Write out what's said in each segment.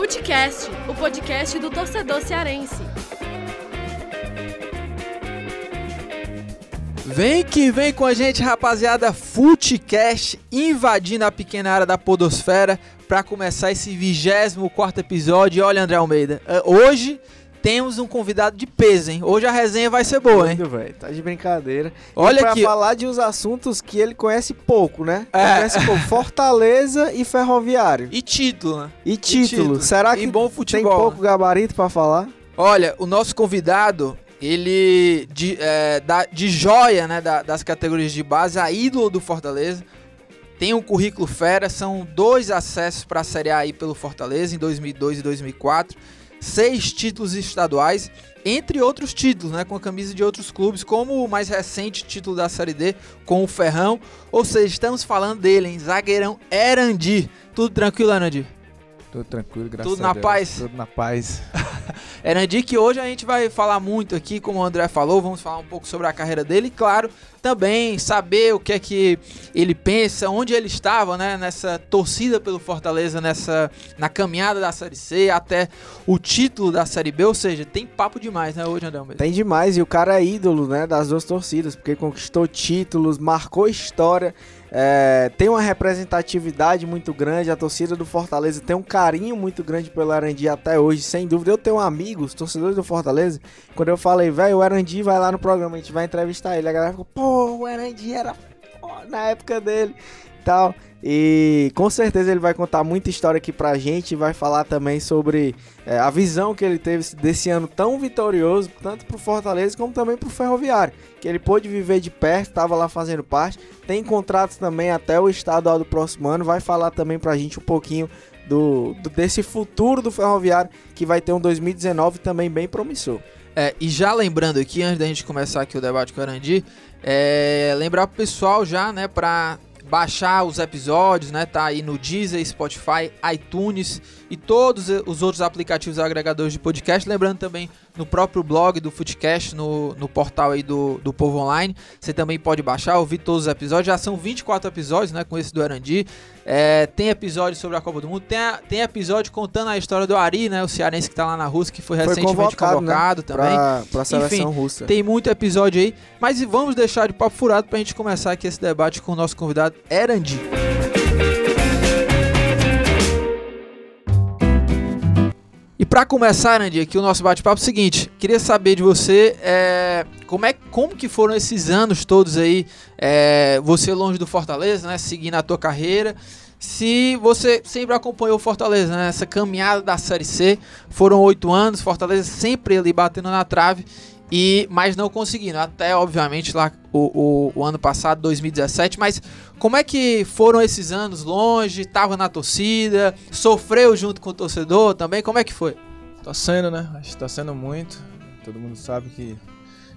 Futecast, o podcast do torcedor cearense. Vem que vem com a gente, rapaziada. Futecast invadindo a pequena área da Podosfera para começar esse 24 episódio. Olha, André Almeida, eh, hoje temos um convidado de peso, hein? Hoje a resenha vai ser boa, hein? Velho. Tá de brincadeira. Olha e pra aqui. falar de uns assuntos que ele conhece pouco, né? Ele É. conhece pouco. Fortaleza e Ferroviário. E título, né? E título. título. Será E que bom tem futebol. pouco gabarito pra falar? Olha, o nosso convidado, ele de, é, da- de joia, né, da- das categorias de base, a ídolo do Fortaleza. Tem um currículo fera, são dois acessos para a Série A aí pelo Fortaleza em 2002 e 2004, seis títulos estaduais, entre outros títulos, né, com a camisa de outros clubes, como o mais recente título da Série D com o Ferrão. Ou seja, estamos falando dele, hein, zagueirão Erandi. Tudo tranquilo, Erandi? Tudo tranquilo, graças Tudo a na Deus. paz? Tudo na paz. Erandi, que hoje a gente vai falar muito aqui, como o André falou, vamos falar um pouco sobre a carreira dele e, claro, também saber o que é que ele pensa, onde ele estava, né, nessa torcida pelo Fortaleza, nessa na caminhada da Série C até o título da Série B, ou seja, tem papo demais, né, hoje, André Almeida? Tem demais. E o cara é ídolo, né? Das duas torcidas. Porque conquistou títulos, marcou história. É, tem uma representatividade muito grande. A torcida do Fortaleza tem um carinho muito grande pelo Arandi até hoje, sem dúvida. Eu tenho amigos, torcedores do Fortaleza. Quando eu falei, velho, o Arandi vai lá no programa, a gente vai entrevistar ele. A galera ficou, pô, o Arandi era na época dele tal. E com certeza ele vai contar muita história aqui pra gente. Vai falar também sobre é, a visão que ele teve desse ano tão vitorioso, tanto pro Fortaleza como também pro Ferroviário. Que ele pôde viver de perto, estava lá fazendo parte. Tem contratos também até o estadual do próximo ano. Vai falar também pra gente um pouquinho do, do- desse futuro do Ferroviário, que vai ter um 2019 também bem promissor. É, e já lembrando aqui, antes da gente começar aqui o debate com o Arandi, é, lembrar pro pessoal já, né, pra baixar os episódios, né, tá aí no Deezer, Spotify, iTunes e todos os outros aplicativos agregadores de podcast. Lembrando também no próprio blog do Footcast, no, no portal aí do, do Povo Online, você também pode baixar, ouvir todos os episódios. Já são 24 episódios, né, com esse do Arandi. É, tem episódio sobre a Copa do Mundo, tem, a- tem episódio contando a história do Ari, né, o cearense que tá lá na Rússia, que foi Foi recentemente convocado, convocado, né, também. Pra, pra seleção russa. Tem muito episódio aí, mas vamos deixar de papo furado pra gente começar aqui esse debate com o nosso convidado Erandi. Pra começar, Erandi, aqui o nosso bate-papo é o seguinte, queria saber de você é, como, é, como que foram esses anos todos aí, é, você longe do Fortaleza, né, seguindo a tua carreira, se você sempre acompanhou o Fortaleza, né, essa caminhada da Série C, foram oito anos, Fortaleza sempre ali batendo na trave, e mas não conseguindo. Até, obviamente, lá o, o, o ano passado, 2017. Mas como é que foram esses anos longe? Tava na torcida? Sofreu junto com o torcedor também? Como é que foi? Tá sendo, né? Acho que tá sendo muito. Todo mundo sabe que,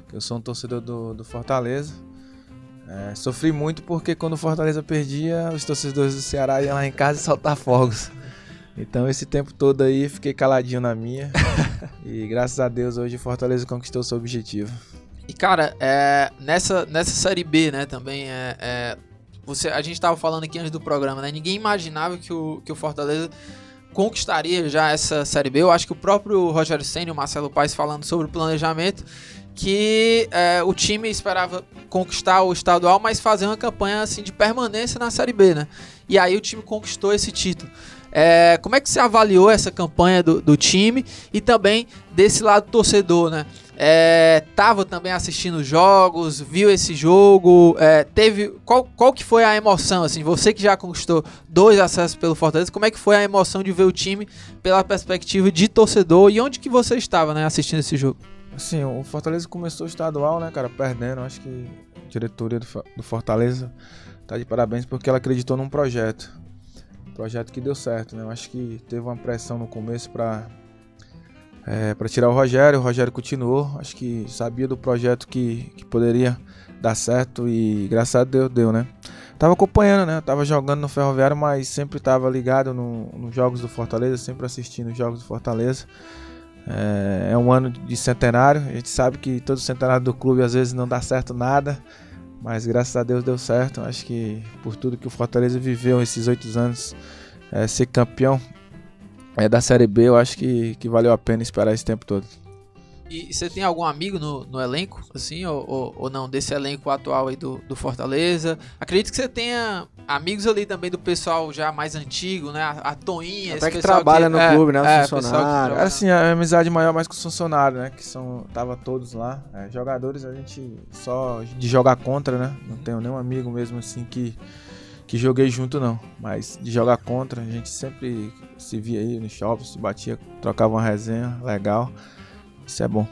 que eu sou um torcedor do, do Fortaleza. É, sofri muito porque quando o Fortaleza perdia, os torcedores do Ceará iam lá em casa e soltar fogos. Então esse tempo todo aí fiquei caladinho na minha. e graças a Deus hoje Fortaleza conquistou seu objetivo. E cara, é, nessa, nessa série B, né, também é, é, você, a gente tava falando aqui antes do programa, né? Ninguém imaginava que o, que o Fortaleza conquistaria já essa série B. Eu acho que o próprio Rogério Senna e o Marcelo Paes falando sobre o planejamento que é, o time esperava conquistar o estadual, mas fazer uma campanha assim de permanência na série B, né? E aí o time conquistou esse título. É, como é que você avaliou essa campanha do, do time e também desse lado torcedor, né? É, tava também assistindo os jogos, viu esse jogo, é, teve qual, qual que foi a emoção assim? Você que já conquistou dois acessos pelo Fortaleza, como é que foi a emoção de ver o time pela perspectiva de torcedor e onde que você estava, né, assistindo esse jogo? Assim, o Fortaleza começou estadual, né, cara, perdendo. Acho que a diretoria do, do Fortaleza tá de parabéns porque ela acreditou num projeto. Projeto que deu certo, né? Eu acho que teve uma pressão no começo pra, é, pra tirar o Rogério. O Rogério continuou. Acho que sabia do projeto que, que poderia dar certo e graças a Deus deu, né? Tava acompanhando, né? Tava jogando no Ferroviário, mas sempre tava ligado no- nos jogos do Fortaleza, sempre assistindo os jogos do Fortaleza. É, é um ano de centenário. A gente sabe que todo centenário do clube às vezes não dá certo nada. Mas graças a Deus deu certo. Acho que por tudo que o Fortaleza viveu esses oito anos, é, ser campeão é, da Série B, eu acho que, que valeu a pena esperar esse tempo todo. E você tem algum amigo no, no elenco, assim, ou, ou, ou, não, desse elenco atual aí do, do Fortaleza? Acredito que você tenha amigos ali também do pessoal já mais antigo, né? A, a Toinha, Até que trabalha que, no é, clube, né? Os é, funcionários. Era assim, a amizade maior mais com os funcionários, né? Que são, tava todos lá. É, jogadores a gente só de jogar contra, né? Não tenho nenhum amigo mesmo assim que que joguei junto não, mas de jogar contra, a gente sempre se via aí no shopping, se batia, trocava uma resenha legal. Isso é bom.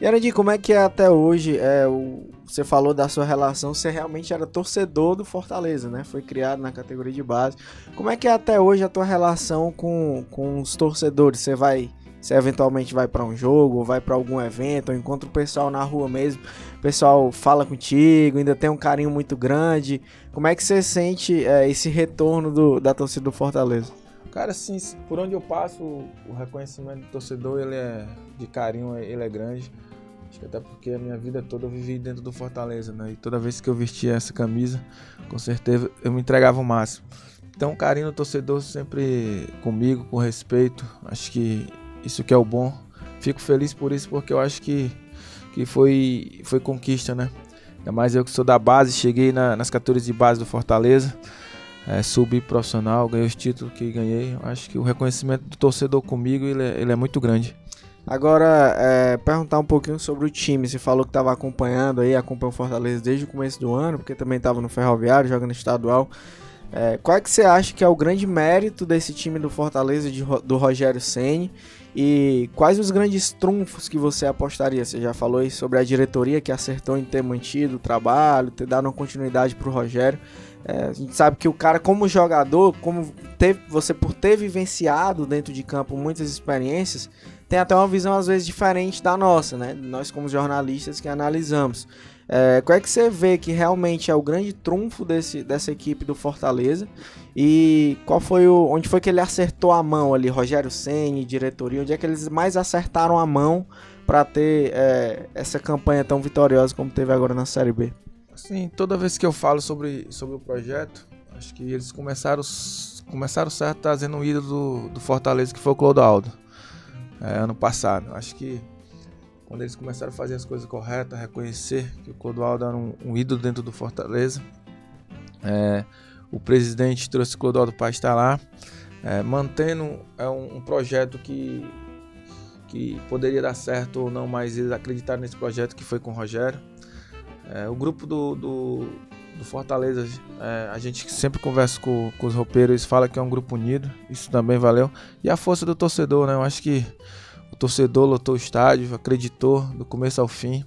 E Arandir, como é que é até hoje? É, o, você falou da sua relação, você realmente era torcedor do Fortaleza, né? Foi criado na categoria de base. Como é que é até hoje a tua relação com, com os torcedores? Você vai, você eventualmente vai para um jogo, ou vai para algum evento, ou encontra o pessoal na rua mesmo, o pessoal fala contigo, ainda tem um carinho muito grande. Como é que você sente é, esse retorno do, da torcida do Fortaleza? Cara, assim, por onde eu passo, o reconhecimento do torcedor, ele é de carinho, ele é grande. Acho que até porque a minha vida toda eu vivi dentro do Fortaleza, né? E toda vez que eu vestia essa camisa, com certeza eu me entregava o máximo. Então, carinho do torcedor sempre comigo, com respeito. Acho que isso que é o bom. Fico feliz por isso, porque eu acho que, que foi, foi conquista, né? Ainda mais eu que sou da base, cheguei na, nas categorias de base do Fortaleza é, subprofissional, ganhei os títulos que ganhei. Acho que o reconhecimento do torcedor comigo ele é, ele é muito grande. Agora, é, perguntar um pouquinho sobre o time. Você falou que estava acompanhando aí, acompanhou o Fortaleza desde o começo do ano, porque também estava no Ferroviário, jogando estadual. É, qual é que você acha que é o grande mérito desse time do Fortaleza, de, do Rogério Ceni E quais os grandes trunfos que você apostaria? Você já falou aí sobre a diretoria que acertou em ter mantido o trabalho, ter dado uma continuidade para o Rogério. É, a gente sabe que o cara, como jogador, como teve, você por ter vivenciado dentro de campo muitas experiências, tem até uma visão às vezes diferente da nossa, né? Nós como jornalistas que analisamos. É, qual é que você vê que realmente é o grande trunfo desse, dessa equipe do Fortaleza? E qual foi o. onde foi que ele acertou a mão ali? Rogério Senni, diretoria, onde é que eles mais acertaram a mão para ter é, essa campanha tão vitoriosa como teve agora na Série B? Sim, toda vez que eu falo sobre, sobre o projeto, acho que eles começaram, começaram certo trazendo um ídolo do, do Fortaleza, que foi o Clodoaldo, é, ano passado. Acho que quando eles começaram a fazer as coisas corretas, reconhecer que o Clodoaldo era um, um ídolo dentro do Fortaleza, é, o presidente trouxe o Clodoaldo para estar lá, é, mantendo é um, um, projeto que, que poderia dar certo ou não, mas eles acreditaram nesse projeto que foi com o Rogério. É, o grupo do, do, do Fortaleza, é, a gente sempre conversa com, com os roupeiros, fala que é um grupo unido, isso também valeu. E a força do torcedor, né? Eu acho que o torcedor lotou o estádio, acreditou do começo ao fim,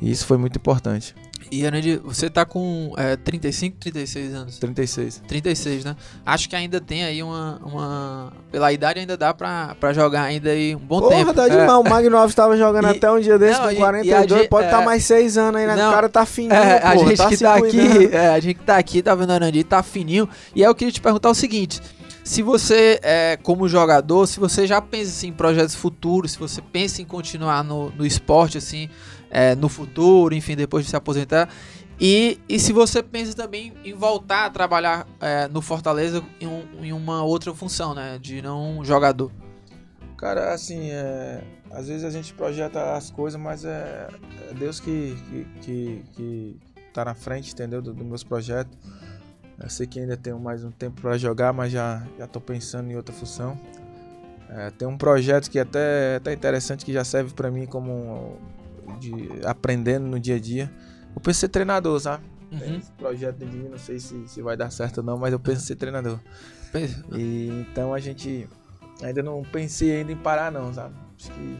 e isso foi muito importante. E, Anand, você tá com é, 35, 36 anos? 36. 36, né? Acho que ainda tem aí uma. uma... Pela idade ainda dá pra, pra jogar ainda aí um bom Porra, tempo. Porra, dá demais. É. O Magno Alves tava jogando e, até um dia desse não, com 42, e, pode estar é, tá mais 6 anos aí, né? Não, o cara tá fininho, é, porra, a gente tá que tá aqui, é, a gente que tá aqui, tá vendo o Anand, tá fininho. E aí eu queria te perguntar o seguinte se você, é, como jogador, se você já pensa assim, em projetos futuros, se você pensa em continuar no, no esporte, assim, é, no futuro, enfim, depois de se aposentar, e, e se você pensa também em voltar a trabalhar é, no Fortaleza em, um, em, uma outra função, né? De não jogador. Cara, assim, é, às vezes a gente projeta as coisas, mas é, é Deus que, que, que, que, tá na frente, entendeu? Dos do meus projetos. Eu sei que ainda tenho mais um tempo para jogar, mas já, já tô pensando em outra função. É, tem um projeto que é até, até interessante, que já serve para mim como de, aprendendo no dia a dia eu penso em ser treinador, sabe? Uhum. Tem esse projeto de mim, não sei se, se vai dar certo ou não, mas eu penso em ser treinador. E então a gente ainda não pensei ainda em parar não, sabe? Acho que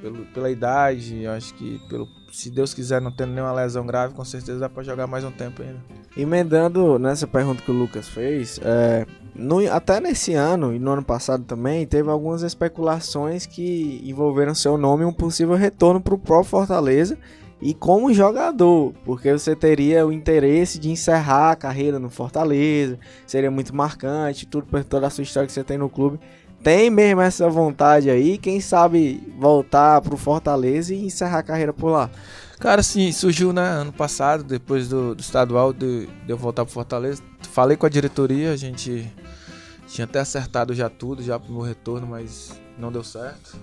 pelo, pela idade, acho que pelo se Deus quiser não tendo nenhuma lesão grave, com certeza dá para jogar mais um tempo ainda. Emendando nessa pergunta que o Lucas fez, é, no, até nesse ano e no ano passado também teve algumas especulações que envolveram seu nome e um possível retorno para o próprio Fortaleza e como jogador, porque você teria o interesse de encerrar a carreira no Fortaleza, seria muito marcante, tudo por toda a sua história que você tem no clube. Tem mesmo essa vontade aí, quem sabe voltar pro Fortaleza e encerrar a carreira por lá? Cara, sim, surgiu né, ano passado, depois do, do estadual, de, de eu voltar pro Fortaleza. Falei com a diretoria, a gente tinha até acertado já tudo, já pro meu retorno, mas não deu certo.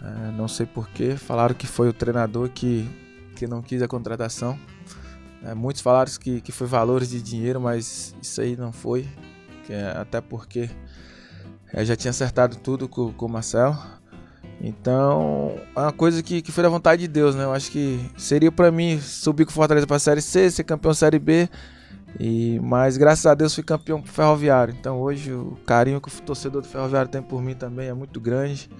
É, não sei porquê. Falaram que foi o treinador que, que não quis a contratação. É, muitos falaram que, que foi valores de dinheiro, mas isso aí não foi. É, até porque eu já tinha acertado tudo com, com o Marcelo. Então, é uma coisa que, que foi da vontade de Deus, né? Eu acho que seria para mim subir com Fortaleza pra Série C, ser campeão Série B. E, mas graças a Deus fui campeão pro Ferroviário. Então hoje o carinho que o torcedor do Ferroviário tem por mim também é muito grande.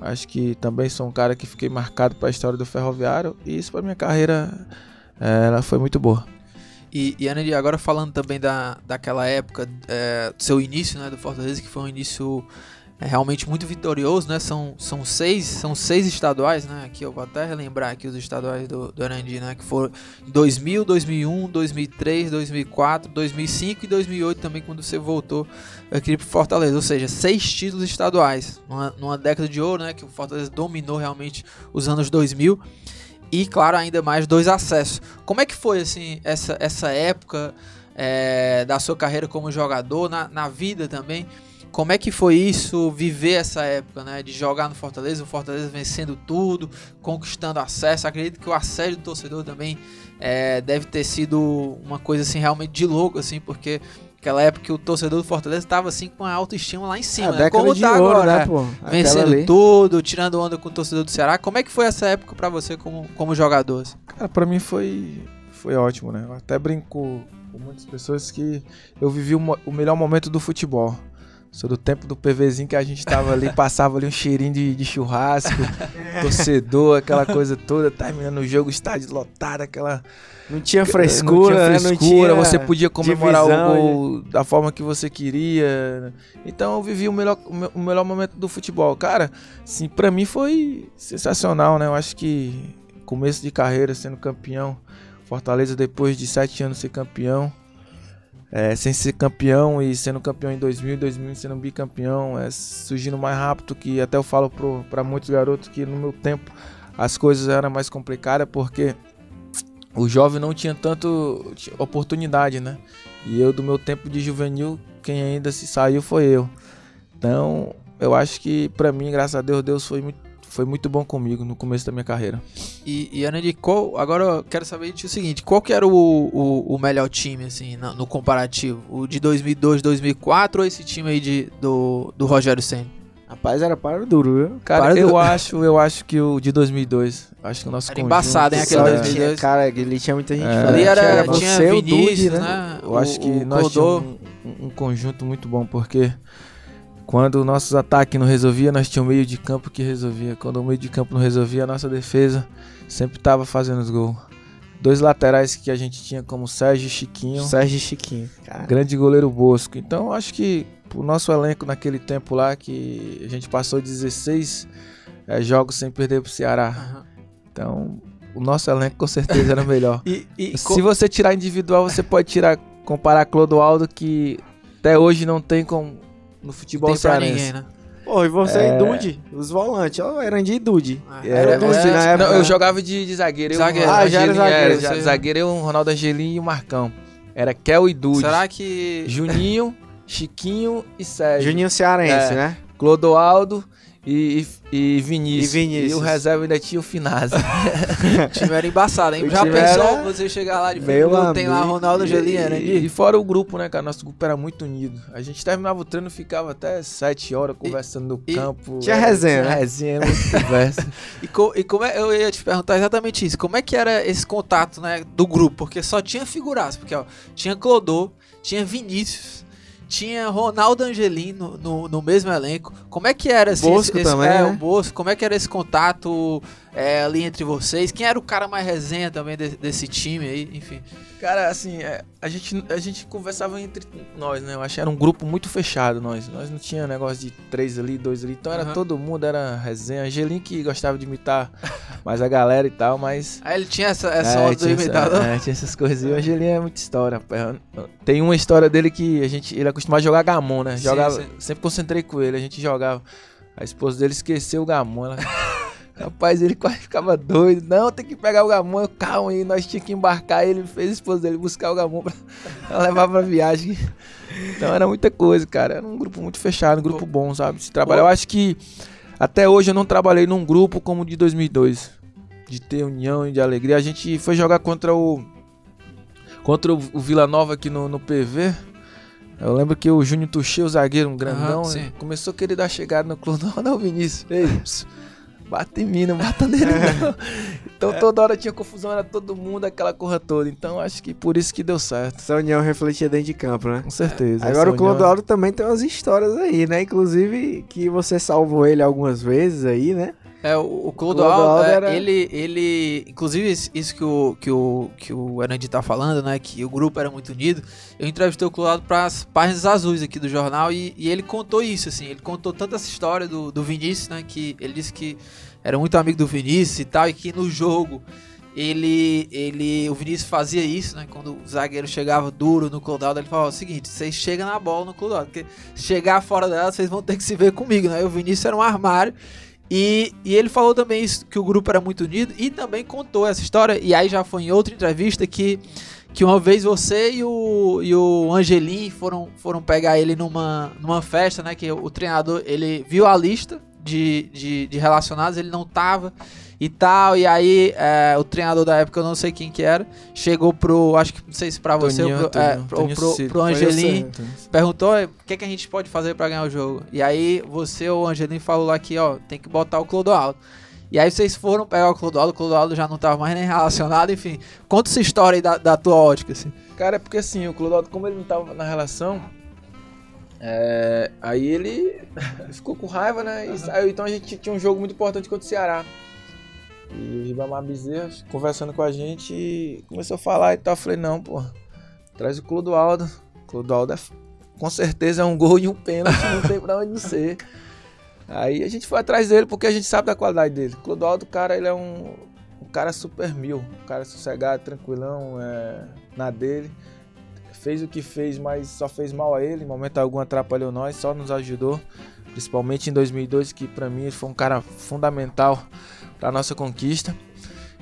Acho que também sou um cara que fiquei marcado para a história do Ferroviário e isso para minha carreira é, ela foi muito boa. E, e Andy, agora falando também da, daquela época, é, do seu início, né, do Fortaleza, que foi um início é realmente muito vitorioso, né? São, são seis são seis estaduais, né? Aqui eu vou até relembrar aqui os estaduais do, do Arandi, né? Que foram 2000, 2001, 2003, 2004, 2005 e 2008 também quando você voltou aqui para Fortaleza. Ou seja, seis títulos estaduais numa, numa década de ouro, né? Que o Fortaleza dominou realmente os anos 2000 e claro ainda mais dois acessos. Como é que foi assim essa, essa época é, da sua carreira como jogador na, na vida também? Como é que foi isso, viver essa época, né? De jogar no Fortaleza, o Fortaleza vencendo tudo, conquistando acesso. Acredito que o assédio do torcedor também é, deve ter sido uma coisa assim realmente de louco, assim, porque aquela época que o torcedor do Fortaleza estava assim com a autoestima lá em cima, a né? Como de tá ouro, agora, né, né? pô? vencendo ali. tudo, tirando onda com o torcedor do Ceará. Como é que foi essa época para você como, como jogador? assim? Cara, pra mim foi, foi ótimo, né? Eu até brinco com muitas pessoas que eu vivi o, o melhor momento do futebol. Sou do tempo do PVzinho que a gente tava ali, passava ali um cheirinho de, de churrasco, torcedor, aquela coisa toda, terminando o jogo, estádio lotado, aquela. Não tinha frescura, não né? tinha Não frescura, tinha você podia comemorar divisão, o gol da forma que você queria. Então eu vivi o melhor, o me- o melhor momento do futebol. Cara, sim, pra mim foi sensacional, né? Eu acho que começo de carreira sendo campeão, Fortaleza depois de sete anos ser campeão. É, sem ser campeão e sendo campeão em 2000, 2000 sendo bicampeão, é, surgindo mais rápido que até eu falo pra muitos garotos que no meu tempo as coisas eram mais complicadas porque o jovem não tinha tanto oportunidade, né? E eu do meu tempo de juvenil, quem ainda se saiu foi eu. Então, eu acho que pra mim, graças a Deus, Deus foi muito, foi muito bom comigo no começo da minha carreira. E, e qual, agora eu quero saber de o seguinte, qual que era o, o, o melhor time, assim, na- no comparativo? O de 2002, 2004 ou esse time aí de, do, do Rogério Senna? Rapaz, era para o duro, viu? Cara, Para eu do- acho, eu acho que o de 2002, acho que o nosso Era conjunto- embaçado, hein, aquele Só 2002. tinha- Cara, ali tinha muita gente É. Ali era, Era tinha você, o Vinícius, Dude, né? né? Eu acho que o nós Clodô. tínhamos um, um conjunto muito bom, porque quando nossos ataques não resolvia, nós tínhamos um meio de campo que resolvia. Quando o meio de campo não resolvia, a nossa defesa sempre estava fazendo os gols. Dois laterais que a gente tinha como Sérgio e Chiquinho, Sérgio e Chiquinho. Cara, grande goleiro Bosco. Então acho que o nosso elenco naquele tempo lá, que a gente passou 16 eh, jogos sem perder pro Ceará. Aham. Então o nosso elenco com certeza era melhor. E, e Se você tirar individual, você pode tirar, comparar Clodoaldo, que até hoje não tem com no futebol tem pra cearense. ninguém, né? Pô, e você É. e Dude? Os volantes, ó, Erandi e Dude. É, Era Dude é, na época. Não, eu jogava de, de zagueiro. eu- Zagueiro. Ah, já era Angelinho zagueiro, já- você- zagueiro eu, Ronaldo Angelim e o Marcão. Era Kel e Dude. Será que Juninho, Chiquinho e Sérgio. Juninho Cearense, É. né? Clodoaldo e, e, e Vinícius. E Vinícius. E o reserva ainda tinha o Finazzi. o time era embaçado, hein? O Já pensou era- você chegar lá de Meu frente, tem lá. Ronaldo Angelina, né? E, e fora o grupo, né, cara? Nosso grupo era muito unido. A gente terminava o treino, ficava até sete horas conversando no e campo. tinha Era- resenha, Tinha né? resenha, conversa. E, co- e como é, eu ia te perguntar exatamente isso. Como é que era esse contato, né, do grupo? Porque só tinha figuraço, porque ó, tinha Clodô, tinha Vinícius, tinha Ronaldo Angelino no, no mesmo elenco. Como é que era assim, Bosco esse, também, é, né? o Bosco, como é que era esse contato é, ali entre vocês? Quem era o cara mais resenha também de- desse time aí, enfim. Cara, assim, é, a, gente, a gente conversava entre nós, né? Eu acho que era um grupo muito fechado, nós. Nós não tinha negócio de três ali, dois ali. Então era Aham. todo mundo, era resenha. Angelim que gostava de imitar mais a galera e tal, mas... Aí ele tinha essa, essa É, onda do essa- é, tinha essas coisas. E o Angelim é muita história. Tem uma história dele que a gente, ele é acostumado a jogar gamon, né? Sim, Jogava, sim. Sempre concentrei com ele, a gente jogava. A esposa dele esqueceu o gamon. Ela Rapaz, ele quase ficava doido. Não, tem que pegar o Gamon. Calma aí, nós tínhamos que embarcar. Ele fez a esposa dele buscar o Gamon pra, pra levar pra viagem. Então era muita coisa, cara. Era um grupo muito fechado, um grupo bom, sabe? Se trabalhar. Eu acho que até hoje eu não trabalhei num grupo como o de 2002. De ter união e de alegria. A gente foi jogar contra o. Contra o Vila Nova aqui no, no PV. Eu lembro que o Júnior Tuxê, o zagueiro, um grandão, sim. começou a querer dar chegada no clube. Não, não, Vinícius. Ei, bata em mim, não bata nele, não. Então toda hora tinha confusão, era todo mundo, aquela corra toda. Então acho que por isso que deu certo. Essa união refletia dentro de campo, né? Com certeza. Agora o essa união- Clodoaldo também tem umas histórias aí, né? Inclusive que você salvou ele algumas vezes aí, né? É, o, o Clodoaldo Clodoaldo, é, era- ele, ele, inclusive isso- que o, que o, que o Erandi tá falando, né, que o grupo era muito unido, eu entrevistei o Clodoaldo para as páginas azuis aqui do jornal e, e ele contou isso, assim, ele contou tanto essa história do, do Vinícius, né, que ele disse que era muito amigo do Vinícius e tal, e que no jogo ele, ele, o Vinícius fazia isso, né, quando o zagueiro chegava duro no Clodoaldo, ele falava o seguinte, vocês chegam na bola no Clodoaldo, porque se chegar fora dela, vocês vão ter que se ver comigo, né, e o Vinícius era um armário, e, e ele falou também isso, que o grupo era muito unido e também contou essa história. E aí já foi em outra entrevista que, que uma vez você e o, e o Angelim foram, foram pegar ele numa, numa festa, né? Que o, treinador ele viu a lista de, de, de relacionados, ele não tava e tal. E aí é, o treinador da época, eu não sei quem que era, chegou pro. Acho que não sei se pra você Toninho, ou pro, é, Toninho, pro, pro, pro Angelim você. perguntou "Oi, o que, que a gente pode fazer pra ganhar o jogo. E aí você ou o Angelino falou lá que, ó, tem que botar o Clodoaldo. E aí vocês foram pegar o Clodoaldo, o Clodoaldo já não tava mais nem relacionado, enfim. Conta essa história aí da, da tua ótica, assim. Cara, é porque assim, o Clodoaldo, como ele não tava na relação, é, aí ele ficou com raiva, né? E saiu. Então a gente tinha um jogo muito importante contra o Ceará. E o Ribamar Bezerra conversando com a gente começou a falar e tal. Eu falei, não, pô, traz o Clodoaldo. Clodoaldo é, com certeza é um gol e um pênalti, não tem pra onde ser. Aí a gente foi atrás dele porque a gente sabe da qualidade dele. Clodoaldo, cara, ele é um, um cara super mil, um cara sossegado, tranquilão, é, na dele. Fez o que fez, mas só fez mal a ele. Em momento algum atrapalhou nós, só nos ajudou. Principalmente em 2002, que pra mim foi um cara fundamental pra nossa conquista.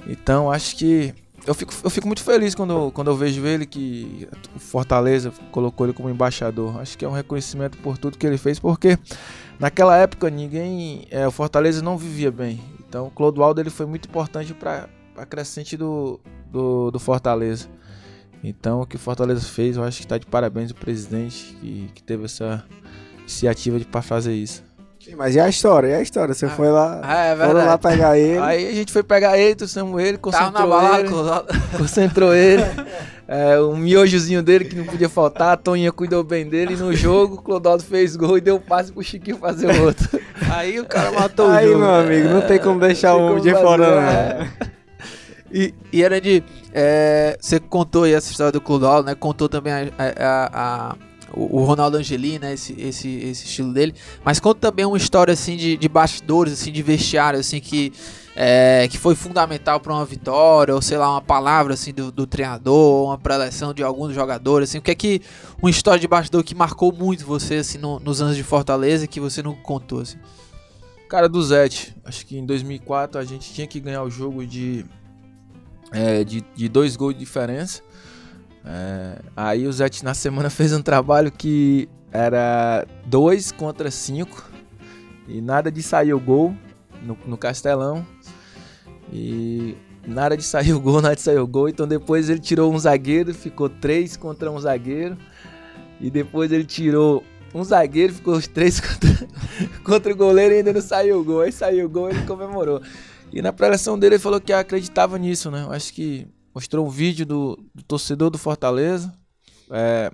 Então acho que eu fico, eu fico muito feliz quando, quando eu vejo ele que o Fortaleza colocou ele como embaixador. Acho que é um reconhecimento por tudo que ele fez, porque naquela época ninguém, é, o Fortaleza não vivia bem. Então o Clodoaldo ele foi muito importante para a crescente do, do, do Fortaleza. Então o que o Fortaleza fez, eu acho que está de parabéns o presidente que, que teve essa iniciativa de para fazer isso. Sim, mas e a história? E a história? Você Ah, foi lá, Ah, é foram lá pegar ele. Aí a gente foi pegar ele, trouxemos ele, Tava na concentrou balada, ele. Concentrou ele. É, o miojozinho dele que não podia faltar, a Toninha cuidou bem dele. E no jogo, o Clodoaldo fez gol e deu passe pro Chiquinho fazer o outro. Aí o cara matou o Aí, jogo. meu amigo, não tem como deixar Não o homem de fora, fazer, né? E, e era de. é, você contou aí essa história do Clodoaldo, né? Contou também a, a- a- o o Ronaldo Angeli, né? Esse, esse, esse estilo dele. Mas conta também uma história assim de, de bastidores, assim, de vestiário, assim, que, é, que foi fundamental para uma vitória, ou sei lá, uma palavra assim do, do treinador, uma preleção de algum dos jogadores, assim. O que é que. Uma história de bastidor que marcou muito você, assim, no- nos anos de Fortaleza que você não contou, assim. Cara, do Zete, acho que em 2004 a gente tinha que ganhar o jogo de, é, de, de dois gols de diferença. É, aí o Zete na semana fez um trabalho que era dois contra cinco e nada de sair o gol no, no Castelão. E nada de sair o gol, nada de sair o gol. Então depois ele tirou um zagueiro, ficou três contra um zagueiro. E depois ele tirou um zagueiro, ficou os três contra, contra o goleiro e ainda não saiu o gol. Aí saiu o gol ele comemorou. E na preleção dele ele falou que acreditava nisso, né? Eu acho que mostrou um vídeo do, do torcedor do Fortaleza. é,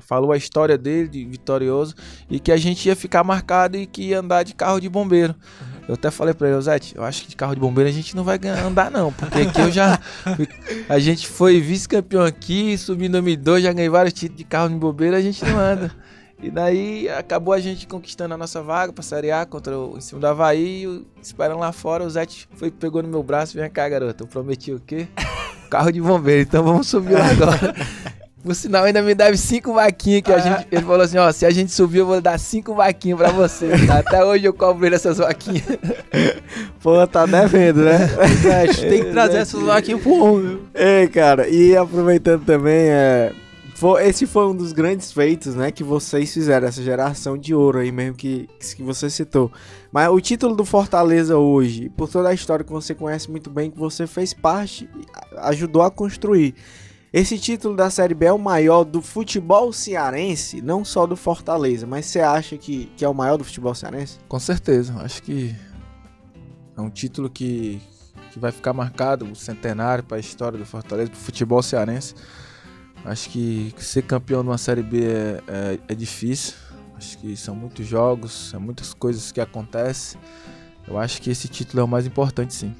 falou a história dele de vitorioso e que a gente ia ficar marcado e que ia andar de carro de bombeiro. Eu até falei pra ele, Zete, eu acho que de carro de bombeiro a gente não vai andar não, porque aqui eu já a gente foi vice-campeão aqui, subi em 2002, já ganhei vários títulos de carro de bombeiro, a gente não anda. E daí acabou a gente conquistando a nossa vaga pra Série A contra o, em cima do Havaí, e esperando lá fora, o Zete foi, pegou no meu braço, vem cá, garoto, eu prometi o quê? Carro de bombeiro, então vamos subir lá agora. Por sinal, ainda me deve cinco vaquinhas que a gente. Ele falou assim, ó, se a gente subir, eu vou dar cinco vaquinhas pra você. Tá? Até hoje eu cobro ele essas vaquinhas. Pô, tá devendo, né? É, tem que trazer essas vaquinhas pro homem. Ei, cara, e aproveitando também, é, foi- esse foi um dos grandes feitos, né, que vocês fizeram, essa geração de ouro aí mesmo que, que você citou. Mas o título do Fortaleza hoje, por toda a história que você conhece muito bem, que você fez parte, ajudou a construir. Esse título da Série B é o maior do futebol cearense, não só do Fortaleza, mas você acha que, que é o maior do futebol cearense? Com certeza, acho que é um título que, que vai ficar marcado, o centenário para a história do Fortaleza, para o futebol cearense. Acho que ser campeão de uma Série B é, é, é difícil. Acho que são muitos jogos, são muitas coisas que acontecem. Eu acho que esse título é o mais importante, sim.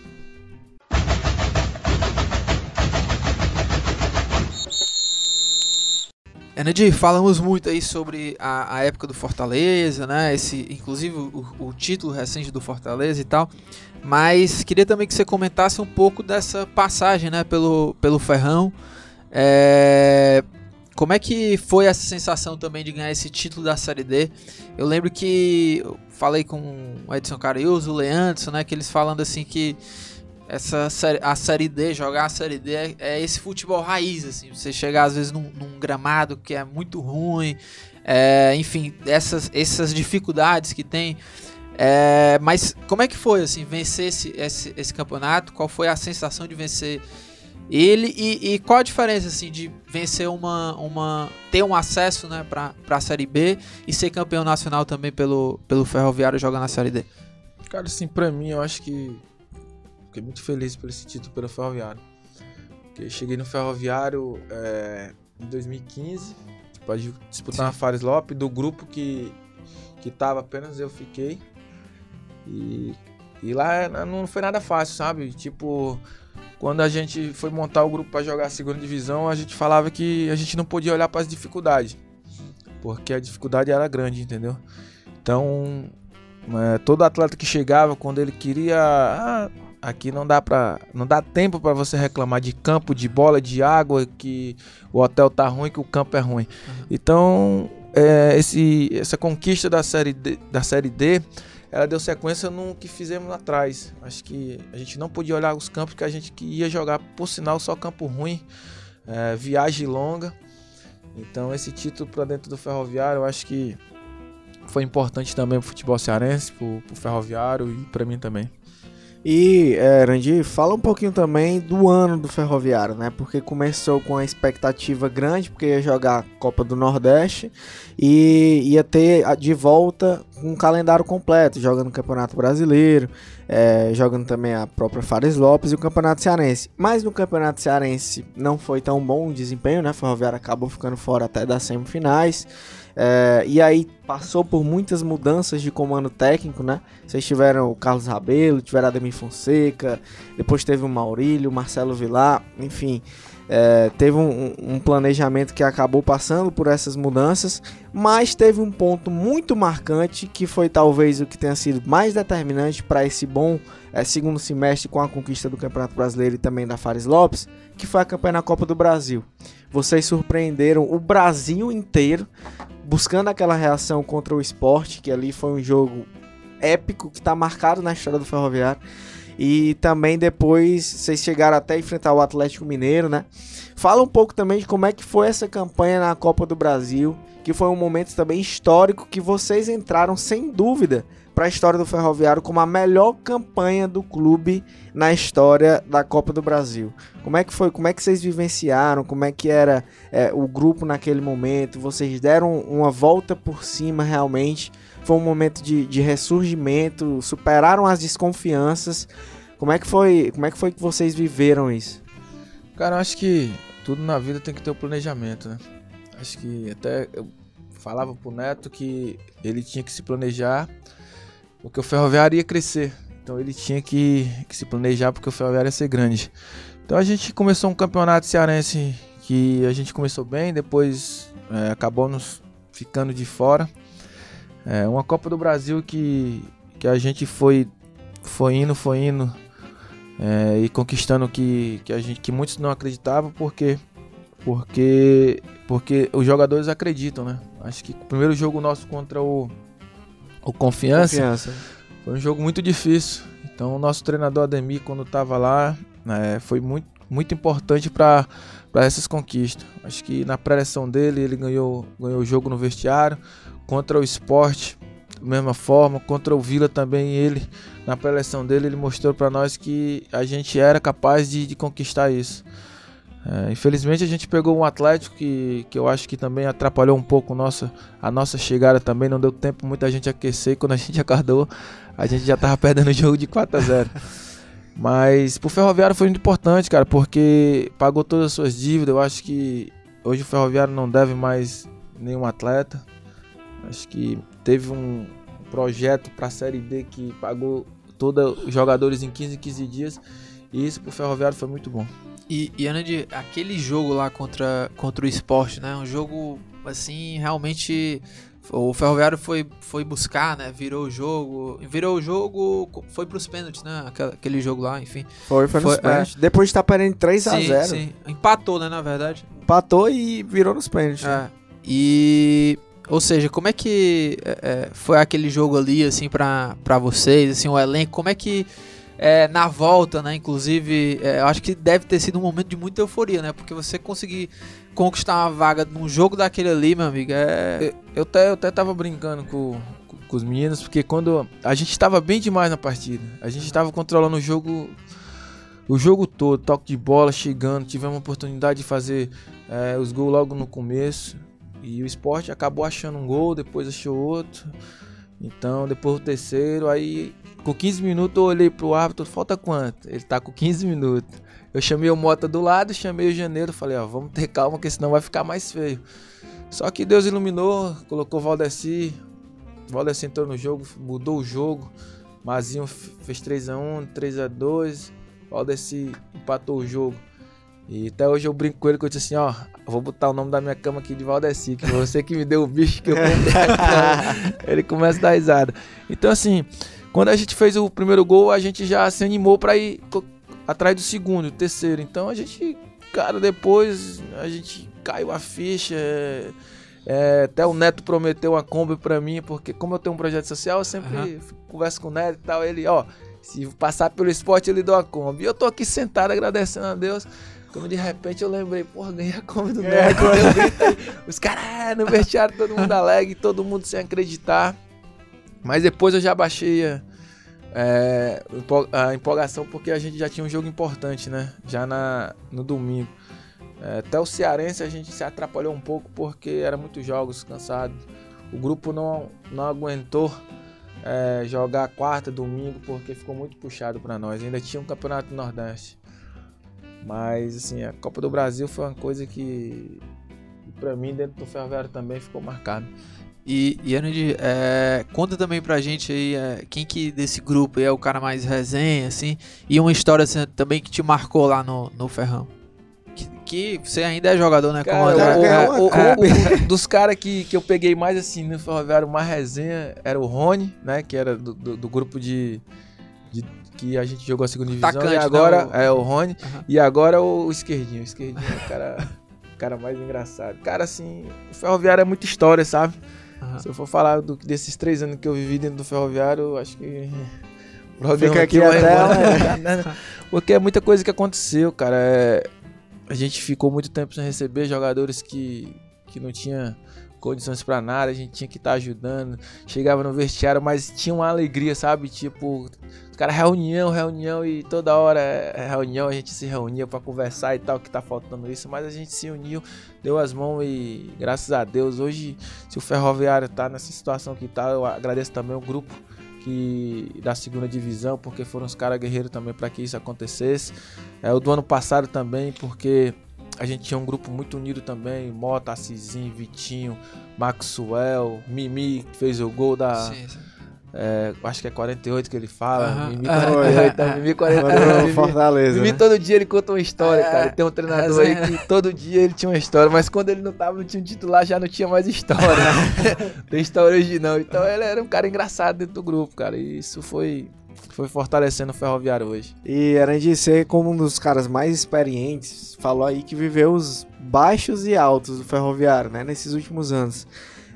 Enadir, falamos muito aí sobre a, a época do Fortaleza, né? Esse, inclusive o, o título recente do Fortaleza e tal. Mas queria também que você comentasse um pouco dessa passagem, né? Pelo, pelo Ferrão. É, como é que foi essa sensação também de ganhar esse título da Série D? Eu lembro que falei com o Edson Cariuso, o Leandro, né? Que eles falando assim que essa a série D, jogar a série D é, é esse futebol raiz, assim, você chegar às vezes num, num gramado que é muito ruim, é, enfim, essas, essas dificuldades que tem. É, mas como é que foi assim vencer esse, esse, esse campeonato? Qual foi a sensação de vencer ele e, e qual a diferença assim de vencer uma, uma ter um acesso né, para a série B e ser campeão nacional também pelo, pelo Ferroviário jogando na série D? Cara, assim, pra mim, eu acho que fiquei muito feliz por esse título pelo Ferroviário. Porque eu cheguei no Ferroviário é, em 2015, para disputar na Fares Lopes, do grupo que, que tava apenas eu fiquei. E, e lá não foi nada fácil, sabe? Tipo, quando a gente foi montar o grupo para jogar a segunda divisão, a gente falava que a gente não podia olhar para as dificuldades. Porque a dificuldade era grande, entendeu? Então, é, todo atleta que chegava, quando ele queria. Ah, aqui não dá para não dá tempo para você reclamar de campo, de bola, de água, que o hotel tá ruim, que o campo é ruim. Então, é, esse, essa conquista da série D, da série D, ela deu sequência no que fizemos atrás. Acho que a gente não podia olhar os campos que a gente ia jogar, por sinal, só campo ruim, é, viagem longa. Então, esse título para dentro do Ferroviário, eu acho que foi importante também pro futebol cearense, pro, pro Ferroviário e para mim também. E, é, fala um pouquinho também do ano do Ferroviário, né? Porque começou com a expectativa grande, porque ia jogar a Copa do Nordeste e ia ter de volta um calendário completo, jogando o Campeonato Brasileiro, é, jogando também a própria Fares Lopes e o Campeonato Cearense. Mas no Campeonato Cearense não foi tão bom o desempenho, né? O Ferroviário acabou ficando fora até das semifinais. É, e aí passou por muitas mudanças de comando técnico, né? Vocês tiveram o Carlos Rabelo, tiveram Ademir Fonseca, depois teve o Maurílio, o Marcelo Vilar, enfim. é, teve um, um planejamento que acabou passando por essas mudanças, mas teve um ponto muito marcante que foi talvez o que tenha sido mais determinante para esse bom é, segundo semestre com a conquista do Campeonato Brasileiro e também da Fares Lopes, que foi a campanha na Copa do Brasil. Vocês surpreenderam o Brasil inteiro buscando aquela reação contra o esporte, que ali foi um jogo épico que está marcado na história do Ferroviário. E também depois vocês chegaram até enfrentar o Atlético Mineiro, né? Fala um pouco também de como é que foi essa campanha na Copa do Brasil, que foi um momento também histórico que vocês entraram sem dúvida para a história do Ferroviário como a melhor campanha do clube na história da Copa do Brasil. Como é que foi? Como é que vocês vivenciaram? Como é que era é, o grupo naquele momento? Vocês deram uma volta por cima realmente? Foi um momento de, de ressurgimento? Superaram as desconfianças? Como é que foi? Como é que foi que vocês viveram isso? Cara, eu acho que tudo na vida tem que ter o planejamento, né? Acho que até eu falava pro Neto que ele tinha que se planejar porque o Ferroviário ia crescer. Então ele tinha que, que se planejar porque o Ferroviário ia ser grande. Então a gente começou um campeonato cearense que a gente começou bem, depois é, acabou nos ficando de fora. É, uma Copa do Brasil que, que a gente foi, foi indo, foi indo é, e conquistando que, que, a gente, que muitos não acreditavam, porque porque porque os jogadores acreditam, né? Acho que o primeiro jogo nosso contra o o Confiança, Confiança. foi um jogo muito difícil. Então o nosso treinador Ademir quando estava lá, né, foi muito muito importante para essas conquistas. Acho que na pré-eleção dele ele ganhou ganhou o jogo no vestiário contra o Esporte da mesma forma, contra o Vila também ele na pré-eleção dele ele mostrou para nós que a gente era capaz de, de conquistar isso. É, infelizmente a gente pegou um Atlético que, que eu acho que também atrapalhou um pouco nossa, a nossa chegada também, não deu tempo muita gente aquecer. Quando a gente acordou, a gente já tava perdendo o jogo de 4 a 0 Mas pro Ferroviário foi muito importante, cara, porque pagou todas as suas dívidas. Eu acho que hoje o Ferroviário não deve mais nenhum atleta. Acho que teve um projeto para a Série B que pagou todos os jogadores em 15 15 dias. E isso pro Ferroviário foi muito bom. E, e Anand, aquele jogo lá contra, contra o esporte, né? Um jogo, assim, realmente. O Ferroviário foi, foi buscar, né? Virou o jogo. Virou o jogo, foi pros pênaltis, né? Aquela- Aquele jogo lá, enfim. Foi, foi, nos Foi, pênaltis. Depois de estar perdendo 3x0, Sim, sim. Empatou, né? Na verdade. empatou e virou nos pênaltis. É. E. Ou seja, como é que é, é, foi aquele jogo ali, assim, pra, pra vocês, assim, o elenco? Como é que. É, na volta, né? Inclusive, é, eu acho que deve ter sido um momento de muita euforia, né? Porque você conseguir conquistar uma vaga num jogo daquele ali, meu amigo, é. Eu- até, eu até tava brincando com, com, com os meninos, porque quando a gente tava bem demais na partida, a gente tava controlando o jogo o jogo todo, toque de bola, chegando, tivemos a oportunidade de fazer é, os gols logo no começo. E o esporte acabou achando um gol, depois achou outro. Então, depois o terceiro, aí com 15 minutos eu olhei pro árbitro, falta quanto? Ele tá com 15 minutos. Eu chamei o Mota do lado, chamei o Janeiro, falei, ó, vamos ter calma, que senão vai ficar mais feio. Só que Deus iluminou, colocou o Valdeci. O Valdeci entrou no jogo, mudou o jogo. Mazinho fez 3x1, 3x2. Valdeci empatou o jogo. E até hoje eu brinco com ele que eu disse assim, ó, vou botar o nome da minha cama aqui de Valdeci, que foi você que me deu o bicho que eu comprei. Ele começa a dar risada. Então assim, quando a gente fez o primeiro gol, a gente já se animou pra ir atrás do segundo, do terceiro. Então a gente, cara, depois a gente caiu a ficha. é, é, até o Neto prometeu uma Kombi pra mim, porque como eu tenho um projeto social, eu sempre Aham. converso com o Neto e tal. Ele, ó, se passar pelo esporte, ele dá uma Kombi. E eu tô aqui sentado agradecendo a Deus. Quando de repente eu lembrei, porra, ganhei a Kombi do É, Neto. Os caras "Ah", no vestiário, todo mundo alegre, todo mundo sem acreditar. Mas depois eu já baixei a, é, empo- a empolgação porque a gente já tinha um jogo importante, né? Já na, no domingo. É, até o Cearense a gente se atrapalhou um pouco porque era muitos jogos cansados. O grupo não, não aguentou é, jogar quarta, domingo, porque ficou muito puxado para nós. Ainda tinha um campeonato do Nordeste. Mas, assim, a Copa do Brasil foi uma coisa que, para mim, dentro do Ferroviário também ficou marcado. E, e Anand, é, conta também pra gente aí é, quem que desse grupo aí é o cara mais resenha, assim, e uma história assim, também que te marcou lá no, no Ferrão. Que, que você ainda é jogador, né? Cara, cara o- ganhou o- uma o- o- dos caras que, que eu peguei mais assim no Ferroviário, uma resenha, era o Rony, né? Que era do, do, do grupo de, de- que a gente jogou a segunda divisão. Atacante, e né, agora o- é o Rony. Aham. E agora o, o esquerdinho. O esquerdinho é o cara, o cara mais engraçado. Cara, assim, o Ferroviário é muita história, sabe? Aham. Se eu for falar do- desses três anos que eu vivi dentro do Ferroviário, acho que. o programa Fica aqui até embora. Porque é muita coisa que aconteceu, cara. É, a gente ficou muito tempo sem receber jogadores que, que não tinha condições pra nada, a gente tinha que estar ajudando. Chegava no vestiário, mas tinha uma alegria, sabe? Tipo, os caras, reunião, reunião, e toda hora é reunião, a gente se reunia pra conversar e tal, que tá faltando isso, mas a gente se uniu, deu as mãos e graças a Deus, hoje, se o Ferroviário tá nessa situação que tá, eu agradeço também o grupo que da segunda divisão, porque foram os caras guerreiros também para que isso acontecesse. É o do ano passado também, porque a gente tinha um grupo muito unido também, Mota, Assisinho, Vitinho, Maxwell, Mimi que fez o gol da, Sim, sim. é, acho que é 48 que ele fala, Aham. Mimi Ah, 48, é. Mimi Quando 48, era o Mimi, Fortaleza. Mimi né? todo dia ele conta uma história, É. cara. Tem um treinador aí que todo dia ele tinha uma história, mas quando ele não tava no time titular já não tinha mais história. Tem história original. Então ele era um cara engraçado dentro do grupo, cara. E isso foi, foi fortalecendo o Ferroviário hoje. E Arandi, você como um dos caras mais experientes, falou aí que viveu os baixos e altos do Ferroviário, né, nesses últimos anos.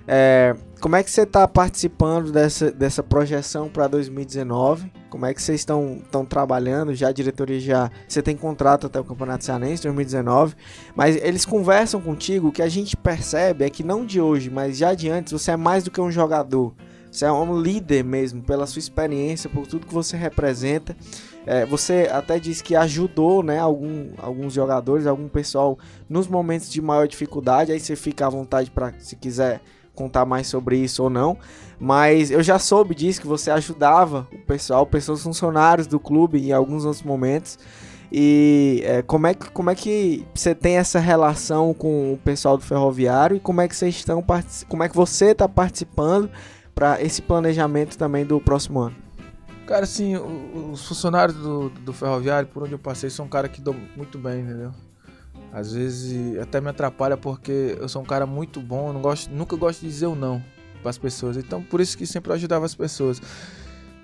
É, como é que você está participando dessa, dessa projeção para 2019? Como é que vocês estão trabalhando? Já a diretoria já. Você tem contrato até o Campeonato Cearense 2019, mas eles conversam contigo. O que a gente percebe é que não de hoje, mas já de antes, você é mais do que um jogador. Você é um líder mesmo, pela sua experiência, por tudo que você representa. É, você até disse que ajudou né, algum, alguns jogadores, algum pessoal nos momentos de maior dificuldade. Aí você fica à vontade para, se quiser, contar mais sobre isso ou não. Mas eu já soube disso, que você ajudava o pessoal, pessoas funcionários do clube em alguns outros momentos. E é, como, é que, como é que você tem essa relação com o pessoal do ferroviário e como é que vocês estão como é que você está participando para esse planejamento também do próximo ano? Cara, assim, os funcionários do, do ferroviário, por onde eu passei, são caras que dão muito bem, entendeu? Às vezes até me atrapalha porque eu sou um cara muito bom, não gosto, nunca gosto de dizer o não para as pessoas. Então por isso que sempre ajudava as pessoas.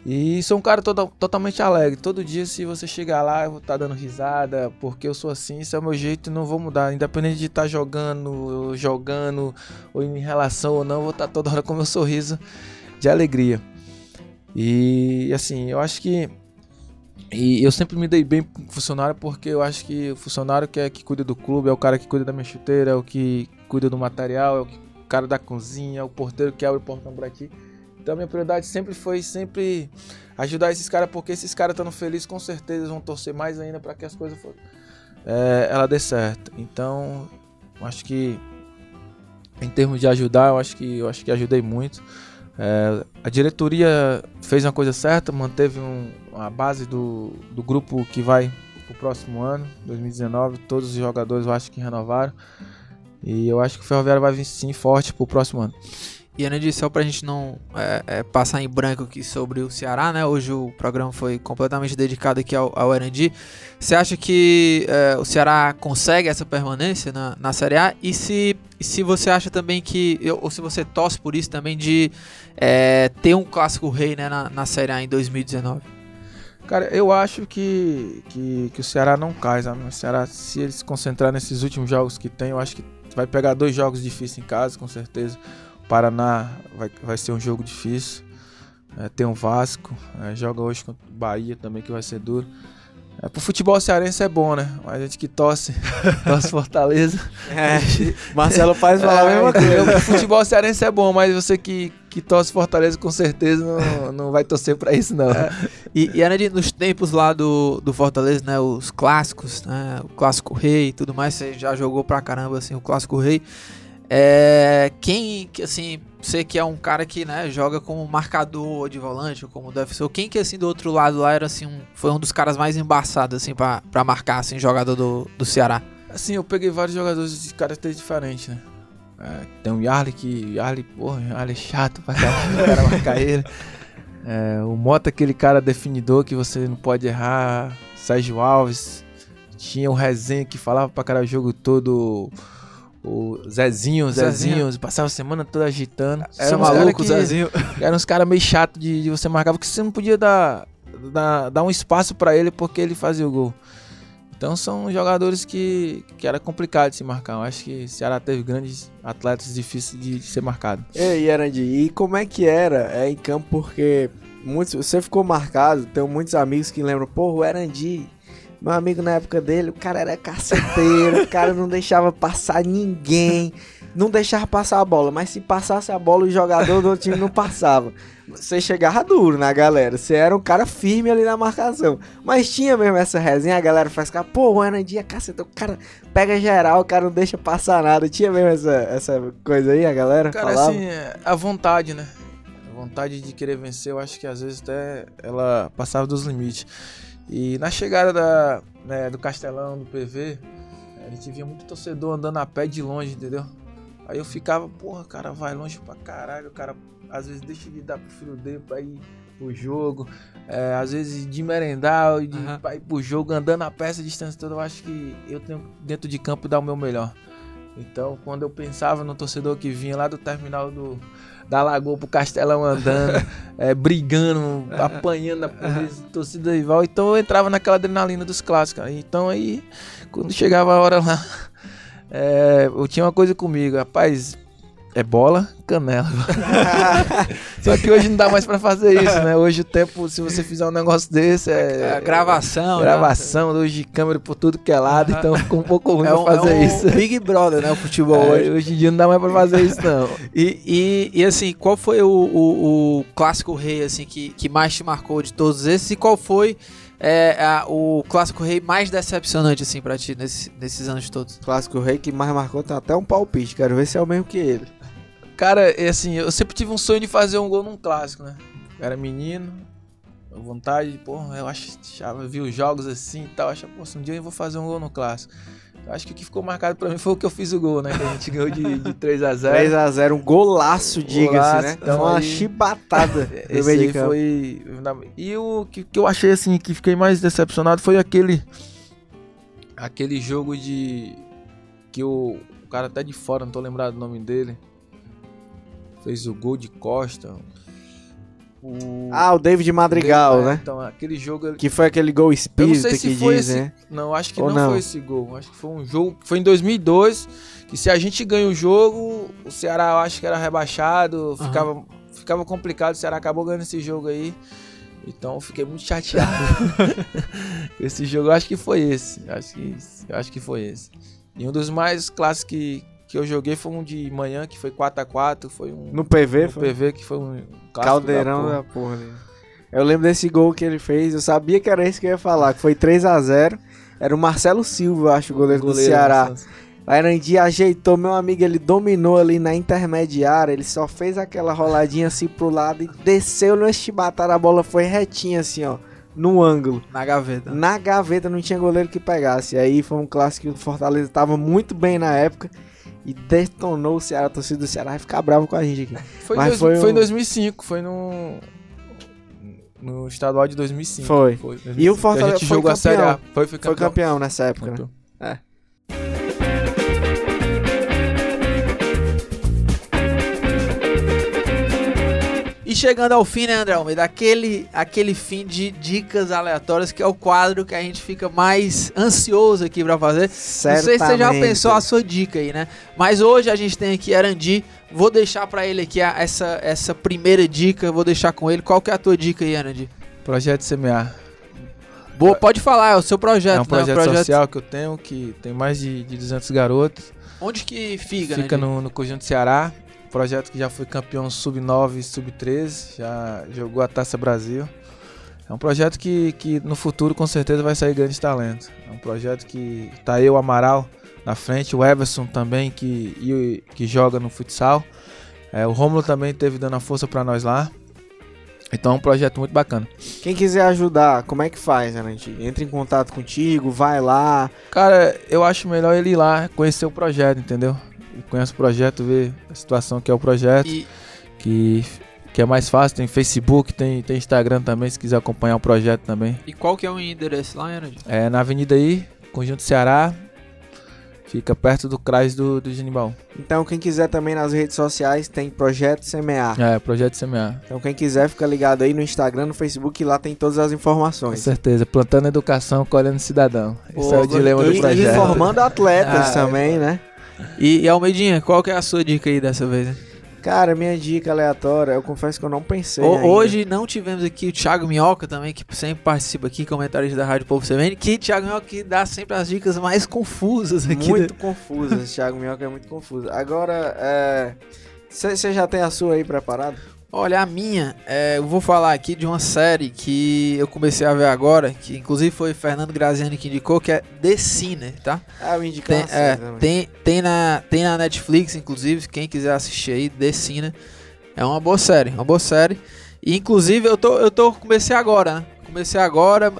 E sou um cara todo, totalmente alegre. Todo dia, se você chegar lá, eu vou estar tá dando risada, porque eu sou assim, isso é o meu jeito e não vou mudar. Independente de estar tá jogando, jogando, ou em relação ou não, eu vou estar tá toda hora com meu sorriso de alegria. E assim, eu acho que e eu sempre me dei bem com funcionário porque eu acho que o funcionário que é que cuida do clube, é o cara que cuida da minha chuteira, é o que cuida do material, é o cara da cozinha, é o porteiro que abre o portão pra ti. Então minha prioridade sempre foi sempre ajudar esses caras, porque esses caras estando felizes, com certeza vão torcer mais ainda para que as coisas for, é, ela dê certo. Então, acho que em termos de ajudar, eu acho que eu acho que ajudei muito. É, a diretoria fez uma coisa certa, manteve um, a base do, do grupo que vai o próximo ano, 2019. Todos os jogadores eu acho que renovaram. E eu acho que o Ferroviário vai vir sim forte para o próximo ano. E Andy, só pra gente não é, é, passar em branco aqui sobre o Ceará, né? Hoje o programa foi completamente dedicado aqui ao, ao Erandi. Você acha que é, o Ceará consegue essa permanência na, na Série A? E se, se você acha também que, ou se você torce por isso também, de é, ter um clássico rei né, na, na Série A em 2019? Cara, eu acho que, que, que o Ceará não cai, sabe? O Ceará, se ele se concentrar nesses últimos jogos que tem, eu acho que vai pegar dois jogos difíceis em casa, com certeza. Paraná vai, vai ser um jogo difícil. É, tem um Vasco, é, joga hoje contra o Bahia também, que vai ser duro. É, pro futebol cearense é bom, né? Mas a gente que torce, torce Fortaleza. É, Marcelo faz falar é, a mesma coisa. O futebol cearense é bom, mas você que, que torce Fortaleza com certeza não, não vai torcer pra isso, não. É. E, e nos tempos lá do, do Fortaleza, né? Os clássicos, né? O clássico rei e tudo mais, você já jogou pra caramba assim, o clássico rei. É, quem, assim, você que é um cara que, né, joga como marcador de volante, ou como deve ser, quem que, assim, do outro lado lá era, assim, um, foi um dos caras mais embaçados, assim, pra, pra marcar, assim, jogador do, do Ceará? Assim, eu peguei vários jogadores de caracteres diferentes, né? É, tem o Yarley que, Yarley, porra, Yarley é chato pra caramba, o cara marcar ele. É, o Mota, aquele cara definidor que você não pode errar. Sérgio Alves. Tinha o Resenha que falava pra cara o jogo todo o Zezinho, Zezinho, Zezinho, passava a semana toda agitando. Era maluco o Zezinho. Eram uns caras meio chato de, de, você marcar, porque você não podia dar, dar, dar um espaço para ele porque ele fazia o gol. Então são jogadores que, que era complicado de se marcar. Eu acho que o Ceará teve grandes atletas difíceis de, de ser marcado. Ei, Erandi, e como é que era é, em campo? Porque muitos, você ficou marcado, tenho muitos amigos que lembram, pô, o Erandi meu amigo na época dele, o cara era caceteiro, o cara não deixava passar ninguém, não deixava passar a bola, mas se passasse a bola, o jogador do time não passava. Você chegava duro na galera, você era um cara firme ali na marcação. Mas tinha mesmo essa resenha, a galera faz ficar, pô, o Anandinha, caceta, o cara pega geral, o cara não deixa passar nada. Tinha mesmo essa, essa coisa aí, a galera? Cara, falava? assim, é, a vontade, né? A vontade de querer vencer, eu acho que às vezes até ela passava dos limites. E na chegada da, né, do Castelão, do PV, a gente via muito torcedor andando a pé de longe, entendeu? Aí eu ficava, porra, cara, vai longe pra caralho, o cara às vezes deixa de dar pro filho dele pra ir pro jogo, é, às vezes de merendar, de uhum. pra ir pro jogo, andando a pé essa distância toda, eu acho que eu tenho dentro de campo dar o meu melhor. Então, quando eu pensava no torcedor que vinha lá do terminal do, da Lagoa pro Castelão andando, é, brigando, apanhando a torcida rival, então eu entrava naquela adrenalina dos clássicos. Então aí, quando chegava a hora lá, é, eu tinha uma coisa comigo, rapaz, é bola, canela. Só que hoje não dá mais pra fazer isso, né? Hoje o tempo, se você fizer um negócio desse, é. É, gravação, né? gravação, hoje câmera por tudo que é lado, então fica um pouco ruim É um, pra fazer é um isso. Big Brother, né? O futebol É, hoje. hoje em dia não dá mais pra fazer isso, não. E, e, e, assim, qual foi o, o, o clássico rei assim que, que mais te marcou de todos esses? E qual foi é, a- o clássico rei mais decepcionante assim para ti nesse- nesses anos todos? Clássico Rei que mais marcou tem até um palpite. Quero ver se é o mesmo que ele. Cara, é assim, eu sempre tive um sonho de fazer um gol num clássico, né? Eu era menino, vontade, porra, eu acho, achava, vi os jogos assim e tal, achava, pô, um dia eu vou fazer um gol no clássico. Eu acho que o que ficou marcado pra mim foi o que eu fiz o gol, né? Que a gente ganhou de, de 3 a 0 3x0, um golaço, diga-se, né? então Foi uma aí- chibatada no Esse meio de aí campo. foi. E o que, que eu achei assim, que fiquei mais decepcionado foi aquele. Aquele jogo de. Que o, o cara até de fora, não tô lembrado do nome dele. Fez o gol de Costa. O, Ah, o David Madrigal, é, né? Então, aquele jogo. Que foi aquele gol espírita se que foi diz, esse. né? Não, acho que não, não? foi esse gol. Acho que foi um jogo. Foi em 2002. Que se a gente ganha o jogo, o Ceará eu acho que era rebaixado. Ficava, ficava complicado. O Ceará acabou ganhando esse jogo aí. Então eu fiquei muito chateado. esse jogo eu acho que foi esse. Acho que, eu acho que foi esse. E um dos mais clássicos que, que eu joguei foi um de manhã, que foi 4x4. Foi um. No PV, no foi PV, que foi um. caldeirão da da porra. porra. né? Eu lembro desse gol que ele fez, eu sabia que era isso que eu ia falar, que foi 3x0. Era o Marcelo Silva, eu acho, o goleiro, do Goleiro, Ceará. nossa. A Arandi ajeitou, meu amigo, ele dominou ali na intermediária, ele só fez aquela roladinha assim pro lado e desceu no chibatada, a bola foi retinha assim, ó, no ângulo. Na gaveta. Na gaveta não tinha goleiro que pegasse. Aí foi um clássico que o Fortaleza tava muito bem na época e detonou o Ceará, a torcida do Ceará vai ficar bravo com a gente aqui. Foi, Mas dois- foi foi um- em 2005, foi no no estadual de 2005. Foi. 2005. E o Fortaleza foi jogou a Série A. campeão. Foi, foi Foi campeão. campeão nessa época, né? Campeão. E chegando ao fim, né, André Almeida? Aquele, aquele fim de dicas aleatórias que é o quadro que a gente fica mais ansioso aqui pra fazer. Não sei se você já Certamente. pensou a sua dica aí, né? Mas hoje a gente tem aqui Arandi. Vou deixar pra ele aqui a- essa, essa primeira dica. Vou deixar com ele. Qual que é a tua dica aí, Arandi? Projeto CMA. Boa, pode falar, é o seu projeto, é um né? O projeto, social que eu tenho, que tem mais de, de 200 garotos. Onde que fica, Fica né? no, no Conjunto Ceará. Projeto que já foi campeão sub-9 e sub-13. Já jogou a Taça Brasil. É um projeto que, que no futuro com certeza vai sair grandes talentos. É um projeto que tá eu, o Amaral, na frente, o Everson também, que, e- que joga no futsal. É, o Rômulo também teve dando a força pra nós lá. Então é um projeto muito bacana. Quem quiser ajudar, como é que faz, Arandi? Entra em contato contigo, vai lá. Cara, eu acho melhor ele ir lá conhecer o projeto, entendeu? Conhece o projeto, ver a situação que é o projeto. E, que, que é mais fácil. Tem Facebook, tem, tem Instagram também, se quiser acompanhar o projeto também. e qual que é o endereço lá, Arandi? É na Avenida aí, Conjunto Ceará. Fica perto do CRAS do, do. Então, quem quiser também nas redes sociais, tem Projeto CMA. É, projeto CMA. Então, quem quiser, fica ligado aí no Instagram, no Facebook, e lá tem todas as Com informações. certeza. Plantando educação, colhendo cidadão. Esse Pô, é o dilema do E, e projeto. informando atletas Ah, também, né? E, e Almeidinha, qual que é a sua dica aí dessa vez? hein? Cara, minha dica aleatória, eu confesso que eu não pensei. Ainda. Hoje não tivemos aqui o Thiago Minhoca também, que sempre participa aqui, comentarista da Rádio Povo CBN, que Thiago Minhoca que dá sempre as dicas mais confusas aqui. Muito né? confusa, esse Thiago Minhoca é muito confuso. Agora, é. Você já tem a sua aí preparada? Olha, a minha, é, eu vou falar aqui de uma série que eu comecei a ver agora, que inclusive foi Fernando Graziani que indicou, que é The Cine, tá? Ah, eu indicar Tem, é, tem, tem, na, tem na Netflix, inclusive, quem quiser assistir aí, The Cine. É uma boa série, uma boa série. E, inclusive, eu tô, eu tô, comecei agora, né? Comecei agora,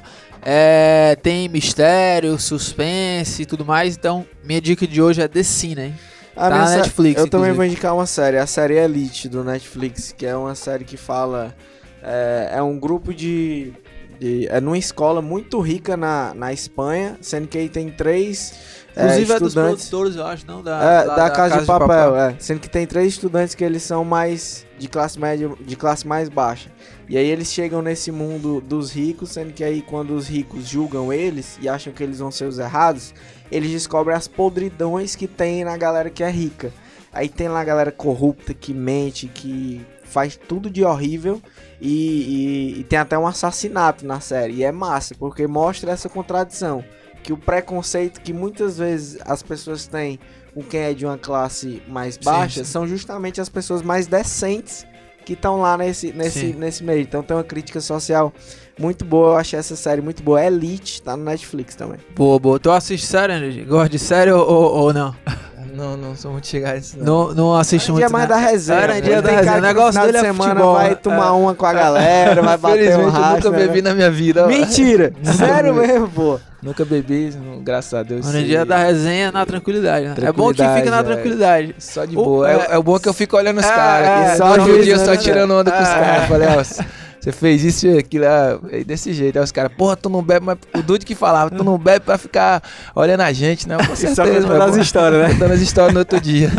é, tem mistério, suspense e tudo mais, então minha dica de hoje é The Cine, hein? A tá na Netflix, Eu também inclusive. vou indicar uma série, a série Elite do Netflix, que é uma série que fala. É, é um grupo de, de- É numa escola muito rica na, na Espanha, sendo que aí tem três é, Inclusive é dos estudantes. produtores, eu acho, não? Da, É, lá da, casa, de papel, é. Sendo que tem três estudantes que eles são mais de classe média, de classe mais baixa. E aí eles chegam nesse mundo dos ricos, sendo que aí quando os ricos julgam eles e acham que eles vão ser os errados, eles descobrem as podridões que tem na galera que é rica. Aí tem lá a galera corrupta que mente, que faz tudo de horrível e, e- e tem até um assassinato na série. E é massa, porque mostra essa contradição. Que o preconceito que muitas vezes as pessoas têm com quem é de uma classe mais baixa sim. são justamente as pessoas mais decentes que estão lá nesse, nesse, Sim. nesse meio. Então tem uma crítica social muito boa. Eu achei essa série muito boa. Elite, tá no Netflix também. Boa, boa. Tu assiste série? Gosta de série ou, ou, ou não? Não, não sou muito chegado nisso, não. Não, não assiste É muito, dia mais né? da resenha. Era né? dia da resenha. O negócio dele de é semana futebol, vai né? tomar É. uma com a galera, vai bater um Infelizmente, eu racha. nunca né? bebi na minha vida. Mentira! Sério mesmo, pô. Nunca bebi, graças a Deus. No dia da resenha na tranquilidade, né? É bom que Tranquilidade, fica na é. tranquilidade. Só de O- boa. é- É, é o bom que eu fico olhando os É, caras. é, só Só juiz, dia né, só né? tirando onda com os É. caras. Falei, ó, você fez isso e aquilo, é, desse jeito. Aí os caras, porra, tu não bebe, mas o Dude que falava, tu não bebe pra ficar olhando a gente, né? Com E só certeza, contando as histórias, né? Contando as histórias no outro dia.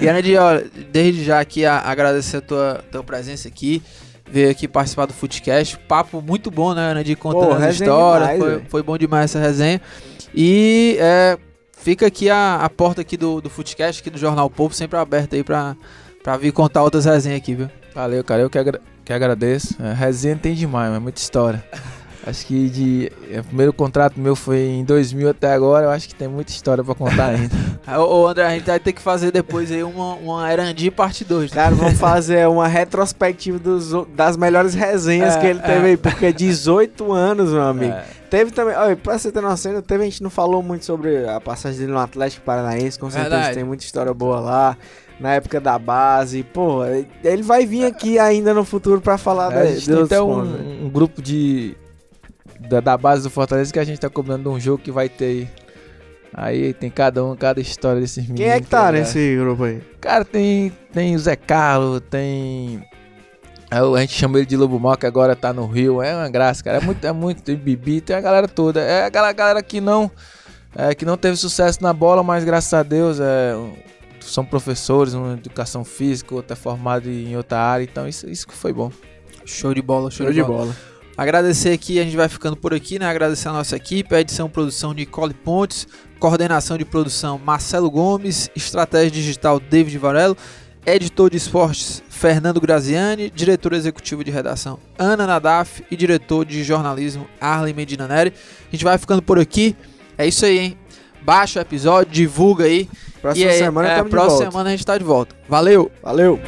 E Energy, ó, desde já aqui a- agradecer a tua, tua presença aqui. Veio aqui participar do Footcast. Papo muito bom, né, Energy? Contando Pô, as histórias. demais, foi, foi bom demais essa resenha. E é, fica aqui a, a porta aqui do, do Footcast, aqui do Jornal Povo, sempre aberta aí pra, pra vir contar outras resenhas aqui, viu? Valeu, cara. Eu que, agra que agradeço. É, resenha tem demais, mas muita história. Acho que de. é, O primeiro contrato meu foi em 2000 até agora. Eu acho que tem muita história pra contar ainda. Ô, André, a gente vai ter que fazer depois aí uma, uma Erandi parte 2. Cara, vamos fazer uma retrospectiva dos, das melhores resenhas É, que ele teve é. aí, porque 18 anos, meu amigo. É. Teve também, olha, pra você ter noção, teve, a gente não falou muito sobre a passagem dele no Atlético Paranaense, com certeza Verdade. tem muita história boa lá, na época da base, pô, ele vai vir aqui ainda no futuro pra falar É, da, a gente tem até um, um grupo de. Da, da base do Fortaleza que a gente tá cobrando um jogo que vai ter aí. Aí tem cada um, cada história desses meninos. Quem é que tá é- nesse grupo aí? Cara, tem, tem o Zé Carlos, tem. é, A gente chama ele de Lobo Mal, que agora tá no Rio. É uma graça, cara. É muito, é muito. Tem Bibi, tem a galera toda. É aquela galera que não. é, que não teve sucesso na bola, mas graças a Deus é, são professores, uma educação física, outro é formado em outra área. Então isso, isso que foi bom. Show de bola, show, Show de, bola. bola. Agradecer aqui, a gente vai ficando por aqui, né? Agradecer a nossa equipe, a edição e produção Nicole Pontes, coordenação de produção Marcelo Gomes, estratégia digital David Varelo, editor de esportes Fernando Graziani, diretor executivo de redação Ana Nadaf e diretor de jornalismo Arlen Medina Neri. A gente vai ficando por aqui. É isso aí, hein? Baixa o episódio, divulga aí. Próxima e aí, semana é, estamos de próxima volta. semana a gente tá de volta. Valeu! Valeu!